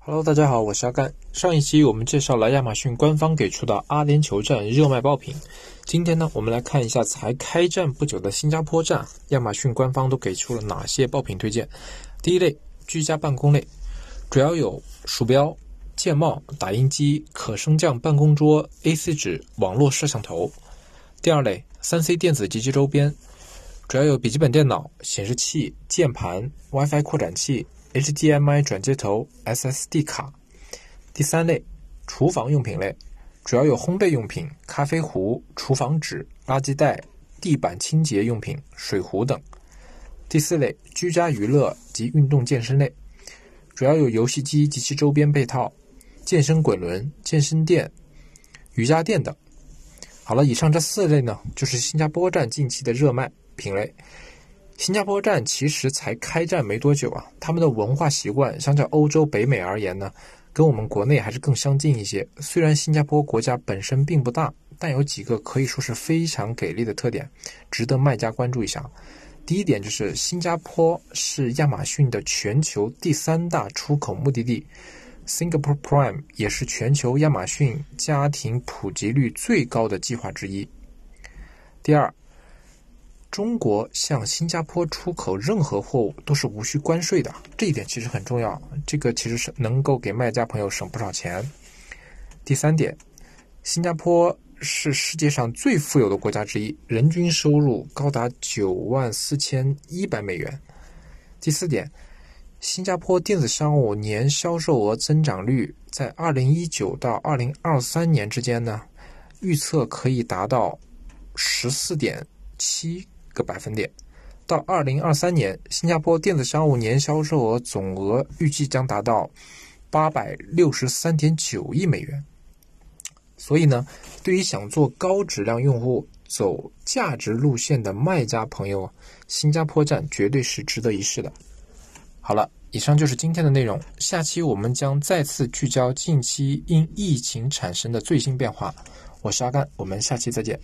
Hello，大家好，我是阿甘。上一期我们介绍了亚马逊官方给出的阿联酋站热卖爆品，今天呢，我们来看一下才开站不久的新加坡站，亚马逊官方都给出了哪些爆品推荐。第一类，居家办公类，主要有鼠标、键帽、打印机、可升降办公桌、A4 纸、网络摄像头。第二类，三 C 电子及其周边，主要有笔记本电脑、显示器、键盘、WiFi 扩展器。HDMI 转接头、SSD 卡。第三类，厨房用品类，主要有烘焙用品、咖啡壶、厨房纸、垃圾袋、地板清洁用品、水壶等。第四类，居家娱乐及运动健身类，主要有游戏机及其周边配套、健身滚轮、健身垫、瑜伽垫等。好了，以上这四类呢，就是新加坡站近期的热卖品类。新加坡站其实才开站没多久啊，他们的文化习惯相较欧洲、北美而言呢，跟我们国内还是更相近一些。虽然新加坡国家本身并不大，但有几个可以说是非常给力的特点，值得卖家关注一下。第一点就是新加坡是亚马逊的全球第三大出口目的地，Singapore Prime 也是全球亚马逊家庭普及率最高的计划之一。第二。中国向新加坡出口任何货物都是无需关税的，这一点其实很重要。这个其实是能够给卖家朋友省不少钱。第三点，新加坡是世界上最富有的国家之一，人均收入高达九万四千一百美元。第四点，新加坡电子商务年销售额增长率在二零一九到二零二三年之间呢，预测可以达到十四点七。个百分点，到二零二三年，新加坡电子商务年销售额总额预计将达到八百六十三点九亿美元。所以呢，对于想做高质量用户、走价值路线的卖家朋友，新加坡站绝对是值得一试的。好了，以上就是今天的内容。下期我们将再次聚焦近期因疫情产生的最新变化。我是阿甘，我们下期再见。